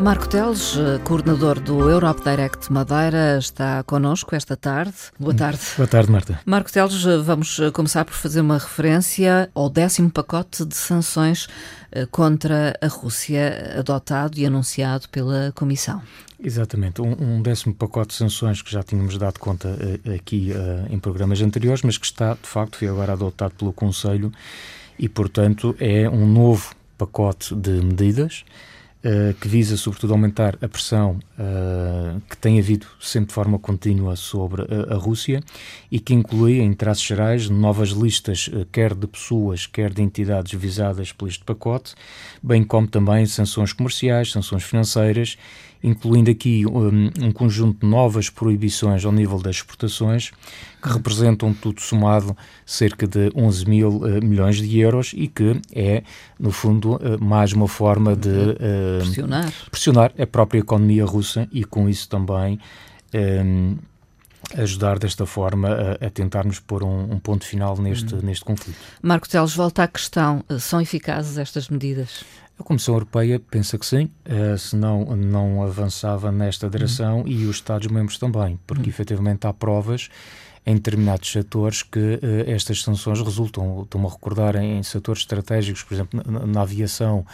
Marco Teles, coordenador do Europe Direct Madeira, está connosco esta tarde. Boa tarde. Boa tarde, Marta. Marco Teles, vamos começar por fazer uma referência ao décimo pacote de sanções eh, contra a Rússia, adotado e anunciado pela Comissão. Exatamente, um, um, décimo pacote de sanções que já tínhamos dado conta uh, aqui uh, em programas anteriores, mas que está, de facto, foi agora adotado pelo Conselho e, portanto, é um novo pacote de medidas uh, que visa, sobretudo, aumentar a pressão uh, que tem havido sempre de forma contínua sobre a, a Rússia e que inclui, em traços gerais, novas listas, uh, quer de pessoas, quer de entidades visadas por este pacote, bem como também sanções comerciais, sanções financeiras incluindo aqui um, um, conjunto de novas proibições ao nível das exportações, que representam tudo somado cerca de 11 mil uh, milhões de euros e que é, no fundo, uh, mais uma forma de uh, pressionar. pressionar a própria economia russa e com isso também um, ajudar desta forma a, a tentarmos pôr um, um, ponto final neste, hum. neste conflito. Marco Teles, volta à questão, são eficazes estas medidas? A Comissão Europeia pensa que sim, uh, senão não avançava nesta direção uhum. e os Estados-membros também, porque uhum. efetivamente há provas em determinados setores que uh, estas sanções resultam. Estou-me a recordar em, em, setores estratégicos, por exemplo, na, na aviação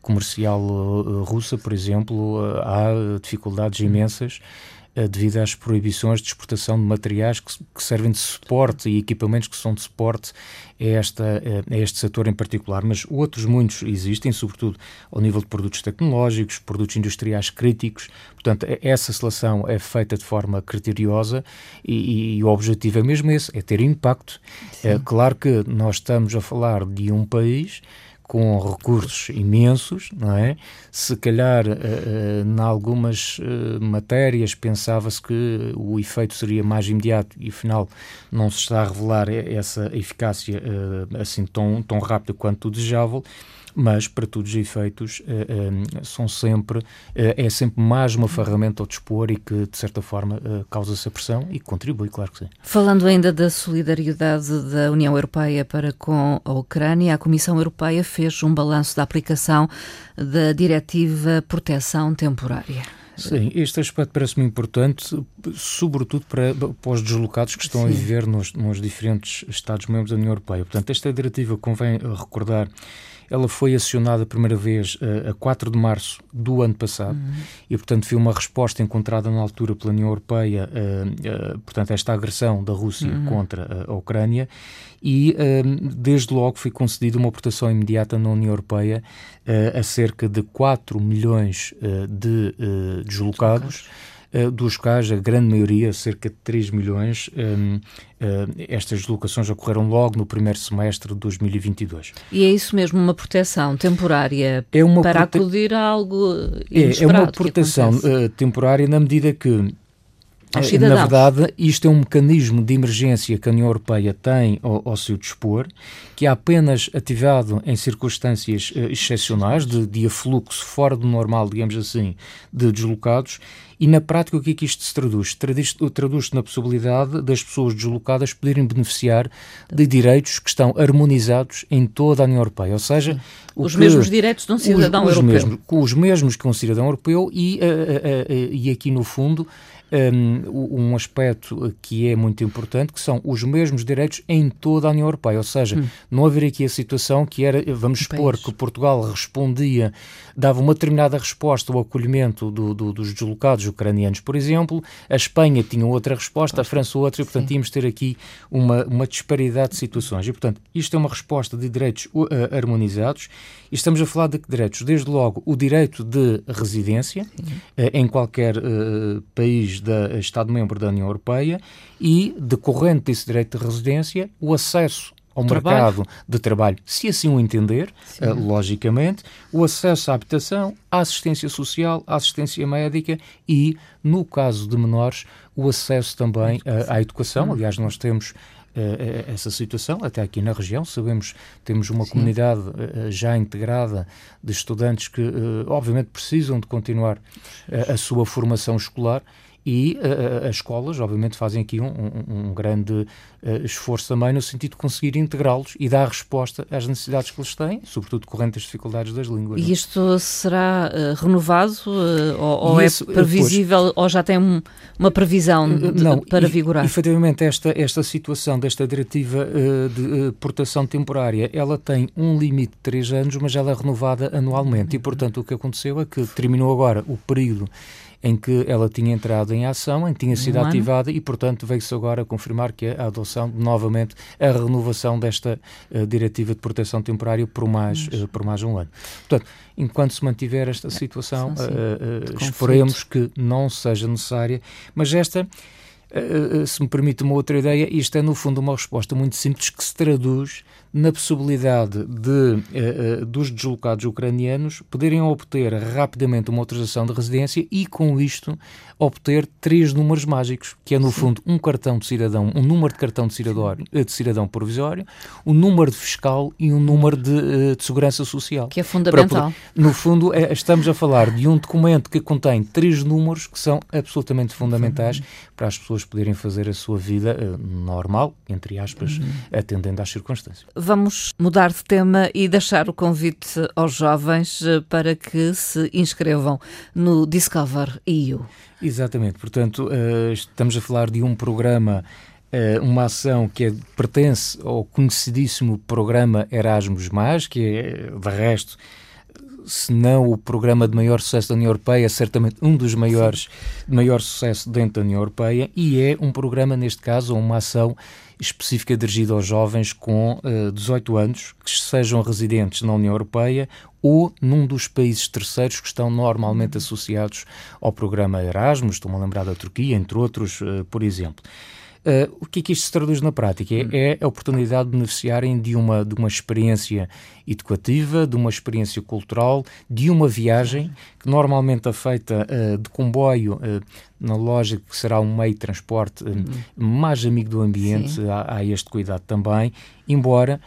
comercial uh, russa, por exemplo, há dificuldades uhum. imensas eh, devido às proibições de exportação de materiais que, que, servem de suporte e equipamentos que são de suporte a, esta, eh, a este setor em particular. Mas outros muitos existem, sobretudo ao nível de produtos tecnológicos, produtos industriais críticos. Portanto, essa seleção é feita de forma criteriosa e, e o objetivo é mesmo esse, é ter impacto. É claro que nós estamos a falar de um país com recursos imensos, não é? Se calhar, uh, uh, em algumas uh, matérias pensava-se que o efeito seria mais imediato e, afinal, não se está a revelar essa eficácia assim tão, tão rápida quanto o desejável mas para todos os efeitos são sempre é sempre mais uma ferramenta ao dispor e que de certa forma causa essa pressão e contribui, claro que sim. Falando ainda da solidariedade da União Europeia para com a Ucrânia, a Comissão Europeia fez um balanço da aplicação da Diretiva Proteção Temporária. Sim, este aspecto parece-me importante, sobretudo para, para os deslocados que estão Sim. a viver nos, nos diferentes Estados-membros da União Europeia. Portanto, esta diretiva, convém recordar, ela foi acionada a primeira vez uh, a 4 de março do ano passado uhum. e, portanto, foi uma resposta encontrada na altura pela União Europeia, uh, uh, portanto, esta agressão da Rússia uhum. contra a Ucrânia e, desde logo, foi concedida uma proteção imediata na União Europeia a cerca de 4 milhões de deslocados eh, dos quais a grande maioria, cerca de 3 milhões, uh, eh, estas deslocações ocorreram logo no primeiro semestre de 2022. E é isso mesmo, uma proteção temporária é uma para prote... acudir a algo É, é uma proteção uh, temporária na medida que na verdade, isto é um mecanismo de emergência que a União Europeia tem ao, ao seu dispor, que é apenas ativado em circunstâncias uh, excepcionais, de, de afluxo fora do normal, digamos assim, de deslocados, e na prática, o que é que isto se traduz? Traduz-se traduz na possibilidade das pessoas deslocadas poderem beneficiar de direitos que estão harmonizados em toda a União Europeia. Ou seja, os mesmos direitos de um cidadão os, os europeu. Mesmos, os mesmos que um cidadão europeu, e, uh, uh, uh, e aqui no fundo um, um aspecto que é muito importante, que são os mesmos direitos em toda a União Europeia. Ou seja, hum. não haver aqui a situação que era, vamos supor, que Portugal respondia, dava uma determinada resposta ao acolhimento do, do, dos deslocados ucranianos, por exemplo, a Espanha tinha outra resposta, a França outra, e portanto Sim. íamos ter aqui uma, uma disparidade de situações. E portanto, isto é uma resposta de direitos uh, harmonizados e estamos a falar de que direitos? Desde logo o direito de residência uh, em qualquer uh, país da Estado-membro da União Europeia e, decorrente desse direito de residência, o acesso ao trabalho. mercado de trabalho, se assim o entender, uh, logicamente, o acesso à habitação, à assistência social, à assistência médica e, no caso de menores, o acesso também uh, à educação. Aliás, nós temos uh, essa situação, até aqui na região, sabemos temos uma Sim. comunidade já integrada de estudantes que, obviamente, precisam de continuar a sua formação escolar e uh, as escolas, obviamente, fazem aqui um, um, um grande uh, esforço também no sentido de conseguir integrá-los e dar resposta às necessidades que eles têm, sobretudo decorrente das dificuldades das línguas. E é? isto será uh, renovado ou, ou é previsível ou já tem um, uma previsão de, não, para vigorar? E, efetivamente, esta, esta situação desta diretiva de portação temporária, ela tem um limite de três anos, mas ela é renovada anualmente e, portanto, o que aconteceu é que terminou agora o período em que ela tinha entrado em ação, em que tinha sido um ativada e, portanto, veio-se agora confirmar que a adoção, novamente, a renovação desta uh, diretiva de proteção temporária por mais, uh, por mais um ano. Portanto, enquanto se mantiver esta situação, uh, esperemos que não seja necessária, mas esta se me permite uma outra ideia, isto é no fundo uma resposta muito simples que se traduz na possibilidade de uh, dos deslocados ucranianos poderem obter rapidamente uma autorização de residência e, com isto, obter três números mágicos, que é, no Sim. fundo, um cartão de cidadão, um número de cartão de cidadão, eh, de cidadão provisório, um número de fiscal e um número de, de segurança social. Que é fundamental. Poder, no fundo, é, estamos a falar de um documento que contém três números que são absolutamente fundamentais para as pessoas poderem fazer a sua vida uh, normal, entre aspas, uhum. atendendo às circunstâncias vamos mudar de tema e deixar o convite aos jovens eh, para que se inscrevam no Discover EU. Exatamente, portanto, uh, estamos a falar de um programa uma ação que é, pertence ao conhecidíssimo programa Erasmus, que é, de resto, se não o programa de maior sucesso da União Europeia, certamente um dos maiores de maior sucesso dentro da União Europeia, e é um programa, neste caso, uma ação específica dirigida aos jovens com uh, eh, 18 anos que sejam residentes na União Europeia ou num dos países terceiros que estão normalmente associados ao programa Erasmus, estou-me a lembrar da Turquia, entre outros, uh, por exemplo. Uh, o que é que isto se traduz na prática? É, é, a oportunidade de beneficiarem de uma, de uma experiência educativa, de uma experiência cultural, de uma viagem que normalmente é feita uh, de comboio, uh, na lógica que será um meio de transporte hum. mais amigo do ambiente, há, há, este cuidado também, embora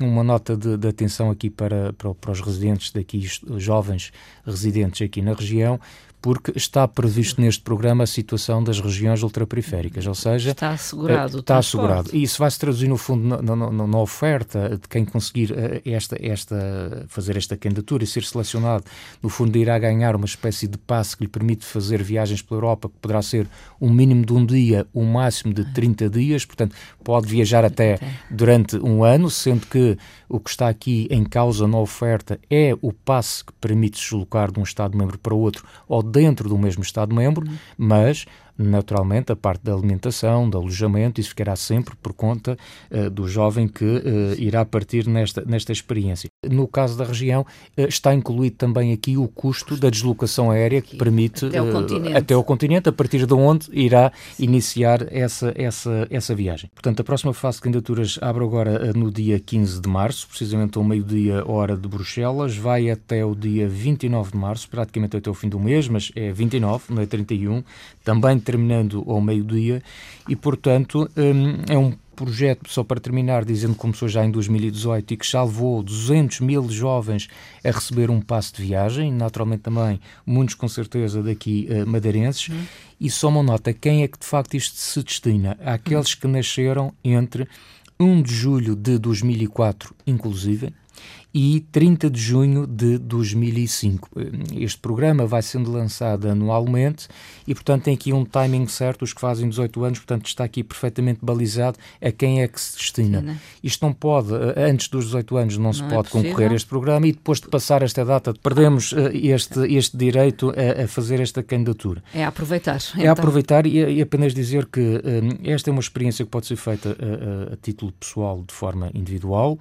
uma nota de, de, atenção aqui para, para, para os residentes daqui, os jovens residentes aqui na região, porque está previsto neste programa a situação das regiões ultraperiféricas, ou seja... Está assegurado uh, Está assegurado. E isso vai se traduzir, no fundo, na, na, na oferta de quem conseguir uh, esta, esta, fazer esta candidatura e ser selecionado, no fundo irá ganhar uma espécie de passe que lhe permite fazer viagens pela Europa, que poderá ser um mínimo de um dia, um máximo de 30 dias, portanto, pode viajar até durante um ano, sendo que o que está aqui em causa na oferta é o passe que permite deslocar de um Estado-membro para outro ou dentro do mesmo Estado-membro, mas naturalmente a parte da alimentação, do alojamento, isso ficará sempre por conta uh, do jovem que uh, irá partir nesta, nesta experiência. No caso da região, uh, está incluído também aqui o custo da deslocação aérea que permite até o, continente. até o continente, a partir de onde irá iniciar essa, essa, essa viagem. Portanto, a próxima fase de candidaturas abre agora no dia 15 de março, precisamente ao meio-dia, hora de Bruxelas, vai até o dia 29 de março, praticamente até o fim do mês, mas é 29, não é 31, também terminando ao meio-dia, e, portanto, hum, é um projeto, só para terminar, dizendo que começou já em 2018 e que já levou 200 mil jovens a receber um passo de viagem, naturalmente também muitos com certeza daqui uh, madeirenses, uhum. e só uma nota, quem é que de facto isto se destina? Àqueles que nasceram entre 1 de julho de 2004, inclusive, e 30 de junho de 2005. Este programa vai sendo lançado anualmente e, portanto, tem aqui um timing certo, os que fazem 18 anos, portanto, está aqui perfeitamente balizado a quem é que se destina. Sim, Isto não pode, eh, antes dos 18 anos, não, não se é pode concorrer a este programa e depois de passar esta data, perdemos eh, este, este direito a, a fazer esta candidatura. É aproveitar. É então. aproveitar e, e, apenas dizer que um, eh, esta é uma experiência que pode ser feita a, a, a título pessoal, de forma individual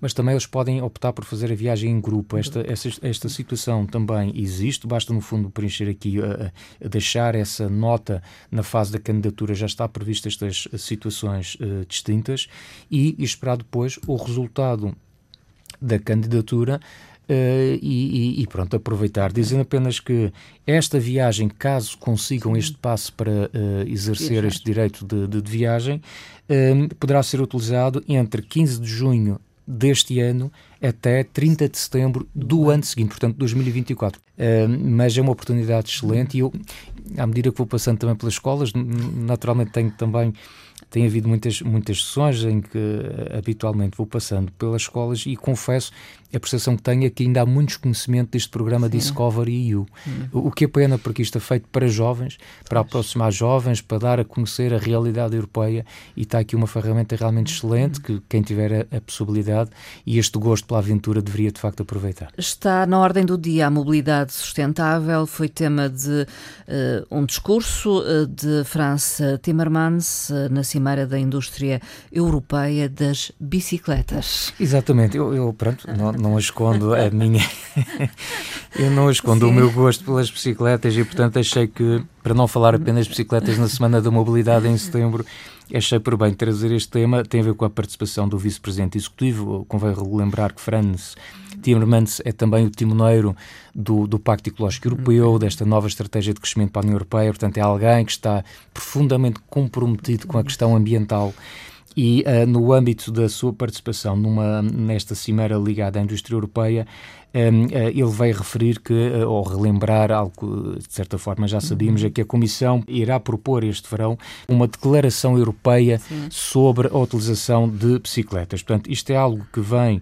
mas também eles podem optar por fazer a viagem em grupo. Esta, esta, esta situação também existe, basta no fundo preencher aqui, a deixar essa nota na fase da candidatura, já está prevista estas situações uh, distintas. E, e esperar depois o resultado da candidatura Uh, e, e, pronto, aproveitar. Dizendo apenas que esta viagem, caso consigam este passo para uh, exercer este direito de, de, de viagem, uh, poderá ser utilizado entre 15 de junho deste ano até 30 de setembro do ano seguinte, portanto 2024. Uh, mas é uma oportunidade excelente e eu, à medida que vou passando também pelas escolas, naturalmente tenho também tem havido muitas, muitas sessões em que eh, habitualmente vou passando pelas escolas e confesso a percepção que tenho é que ainda há muito desconhecimento deste programa Sim. Discovery EU. Hum. O que é pena, porque isto é feito para jovens, para aproximar jovens, para dar a conhecer a realidade europeia e está aqui uma ferramenta realmente excelente hum. que quem tiver a, a, possibilidade e este gosto pela aventura deveria de facto aproveitar. Está na ordem do dia a mobilidade sustentável, foi tema de uh, um discurso uh, de Franz Timmermans uh, na Cimeira da Indústria Europeia das Bicicletas. Exatamente, eu, eu pronto, não, não escondo a minha. eu não escondo Sim. o meu gosto pelas bicicletas e, portanto, achei que, para não falar apenas de bicicletas na Semana da Mobilidade em setembro, achei por bem trazer este tema. Tem a ver com a participação do Vice-Presidente Executivo. Convém relembrar que Franz Timmermans é também o timoneiro do, do Pacto Ecológico Europeu, desta nova estratégia de crescimento para a União Europeia. Portanto, é alguém que está profundamente comprometido com a questão ambiental e uh, no âmbito da sua participação numa, nesta cimeira ligada à indústria europeia, um, uh, eh, ele veio referir que, uh, ou relembrar algo que de certa forma já sabíamos, é que a Comissão irá propor este verão uma declaração europeia Sim. sobre a utilização de bicicletas. Portanto, isto é algo que vem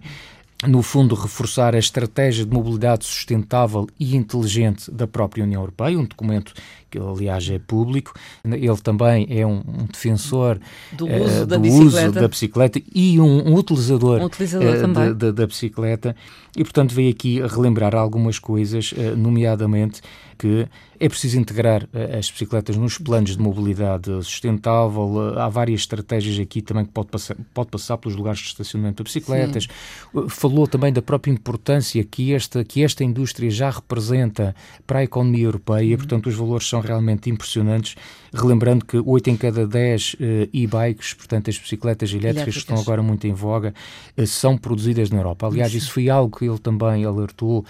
no fundo, reforçar a estratégia de mobilidade sustentável e inteligente da própria União Europeia, um documento que, aliás, é público. Ele também é um, um defensor do, uh, uso, da do uso, da bicicleta e um, um utilizador, um utilizador uh, da, da, da, bicicleta. E, portanto, veio aqui relembrar algumas coisas, uh, nomeadamente que é preciso integrar as bicicletas nos planos de mobilidade sustentável. Há várias estratégias aqui também que pode passar, pode passar pelos lugares de estacionamento de bicicletas. Sim. Falou também da própria importância que esta, que esta indústria já representa para a economia europeia, uhum. portanto, os valores são realmente impressionantes. Relembrando que 8 em cada 10 uh, eh, e-bikes, portanto, as bicicletas elétricas, que estão agora muito em voga, uh, são produzidas na Europa. Aliás, isso foi algo que ele também alertou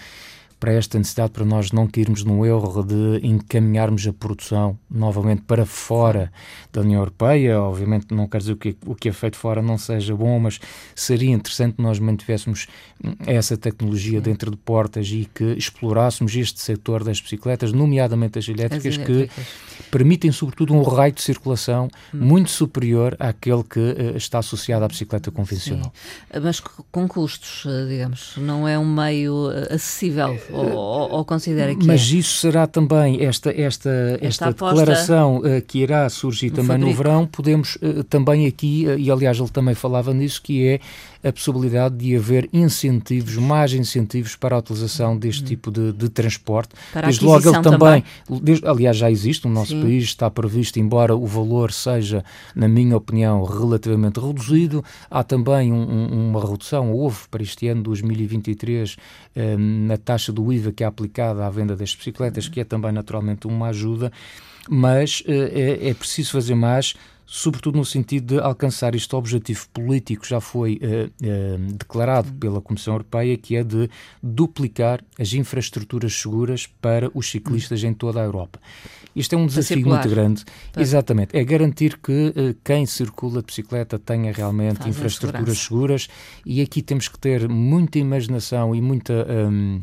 para esta necessidade para nós não cairmos no erro de encaminharmos a produção novamente para fora da União Europeia. Obviamente não quer dizer que o que é feito fora não seja bom, mas seria interessante nós mantivéssemos essa tecnologia dentro de portas e que explorássemos este setor das bicicletas, nomeadamente as elétricas, as elétricas. que permitem sobretudo um raio de circulação hum. muito superior àquele que uh, está associado à bicicleta convencional. Sim. Mas com custos, eh, digamos, não é um meio eh, acessível ou, ou, considera que Mas é? isso será também esta, esta, esta, esta declaração uh, que irá surgir também fabrico. no verão, podemos uh, também aqui, uh, e aliás ele também falava nisso, que é a possibilidade de haver incentivos, mais incentivos para a utilização deste uhum. tipo de, de transporte. Para desde logo ele também, também. Desde, aliás já existe, no nosso Sim. país está previsto, embora o valor seja, na minha opinião, relativamente reduzido, há também um, um, uma redução, houve para este ano 2023 eh, na taxa do IVA que é aplicada à venda das bicicletas, que é também naturalmente uma ajuda, mas eh, é, é preciso fazer mais sobretudo no sentido de alcançar este objetivo político já foi uh, uh, declarado pela Comissão Europeia, que é de duplicar as infraestruturas seguras para os ciclistas em toda a Europa. Isto é um desafio muito grande. Exatamente. É garantir que quem circula de bicicleta tenha realmente Faz infraestruturas seguras e aqui temos que ter muita imaginação e muita. Um,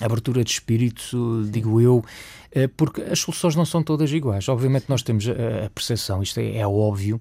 abertura de espírito, digo eu, eh, porque as soluções não são todas iguais. Obviamente nós temos a, a percepção, isto é, é óbvio,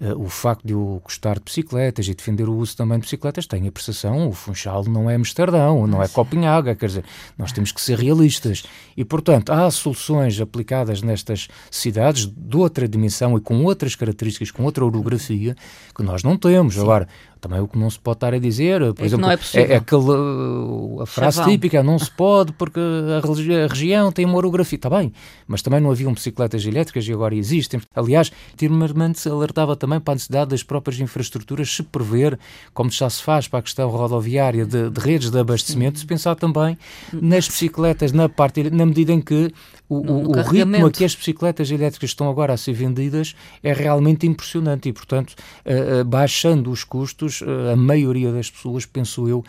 uh, o facto de eu gostar de bicicletas e defender o uso também de bicicletas, tenho a percepção, o Funchal não é Amsterdão, não é Copenhaga, quer dizer, nós temos que ser realistas. E, portanto, há soluções aplicadas nestas cidades de outra dimensão e com outras características, com outra orografia, que nós não temos. Sim. Agora, também o que não se pode estar a dizer, por é exemplo, é, é, aquela a frase Chavão. típica, não se pode porque a, a, região tem uma orografia, está bem, mas também não haviam bicicletas elétricas e agora existem. Aliás, Timmermans alertava também para a necessidade das próprias infraestruturas se prever, como já se faz para a questão rodoviária de, de redes de abastecimento, se pensar também nas bicicletas, na parte, na medida em que o, no, o ritmo a que as bicicletas elétricas estão agora a ser vendidas é realmente impressionante e, portanto, uh, uh, baixando os custos, uh, a maioria das pessoas, penso eu,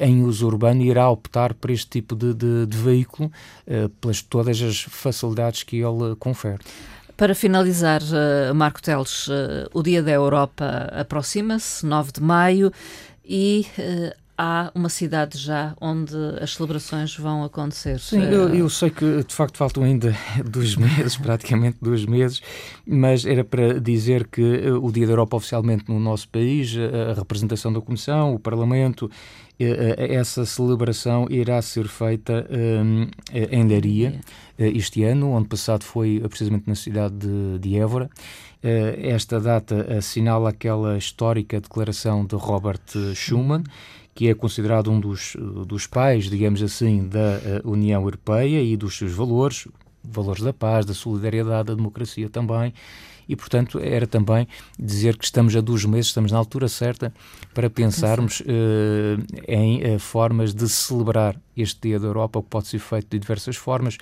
em uso urbano irá optar por este tipo de, de, de veículo, pelas todas as facilidades que ele confere. Para finalizar, Marco Teles, o Dia da Europa aproxima-se, 9 de maio. e há uma cidade já onde as celebrações vão acontecer. Sim, eu, eu, sei que de facto faltam ainda dois meses, praticamente dois meses, mas era para dizer que eh, o Dia da Europa oficialmente no nosso país, eh, a representação da Comissão, o Parlamento, eh, essa celebração irá ser feita em Daria este ano, onde passado foi precisamente na cidade de, de Évora. Esta data assinala aquela histórica declaração de Robert Schuman que é considerado um dos, dos pais, digamos assim, da eh, União Europeia e dos seus valores, valores da paz, da solidariedade, da democracia também. E, portanto, era também dizer que estamos a dois meses, estamos na altura certa para pensarmos uh, em uh, formas de celebrar este Dia da Europa, que pode ser feito de diversas formas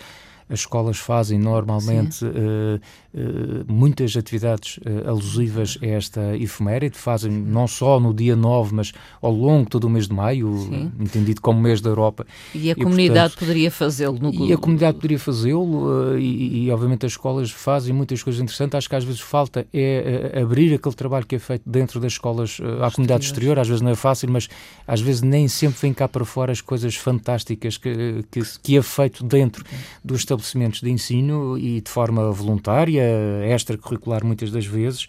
as escolas fazem normalmente uh, uh, muitas atividades uh, alusivas a esta efeméride, fazem não só no dia 9, mas ao longo de todo o mês de maio, Sim. entendido como mês da Europa. E a e, comunidade portanto, poderia fazê-lo no E a comunidade poderia fazê-lo, e, e, obviamente as escolas fazem muitas coisas interessantes. Acho que às vezes falta é abrir aquele trabalho que é feito dentro das escolas à comunidade exterior, às vezes não é fácil, mas às vezes nem sempre vem cá para fora as coisas fantásticas que, que, que é feito dentro do estabelecimento estabelecimentos de ensino e de forma voluntária, extracurricular muitas das vezes.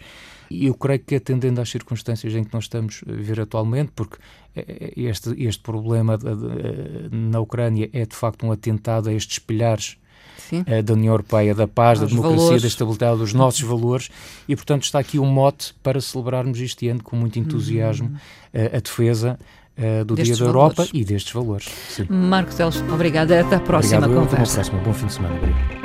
E eu creio que atendendo às circunstâncias em que nós estamos a viver atualmente, porque eh, este, este problema na Ucrânia é de facto um atentado a estes espelhares Sim. Eh, da União Europeia, da paz, Aos da democracia, valores. da estabilidade, dos nossos valores, e portanto está aqui um mote para celebrarmos este ano com muito entusiasmo uhum. a defesa uh, do Dia da Europa e destes valores. Sim. Marcos Teles, obrigada. Até à próxima Obrigado, conversa. Até à próxima. Bom fim de semana. Obrigado.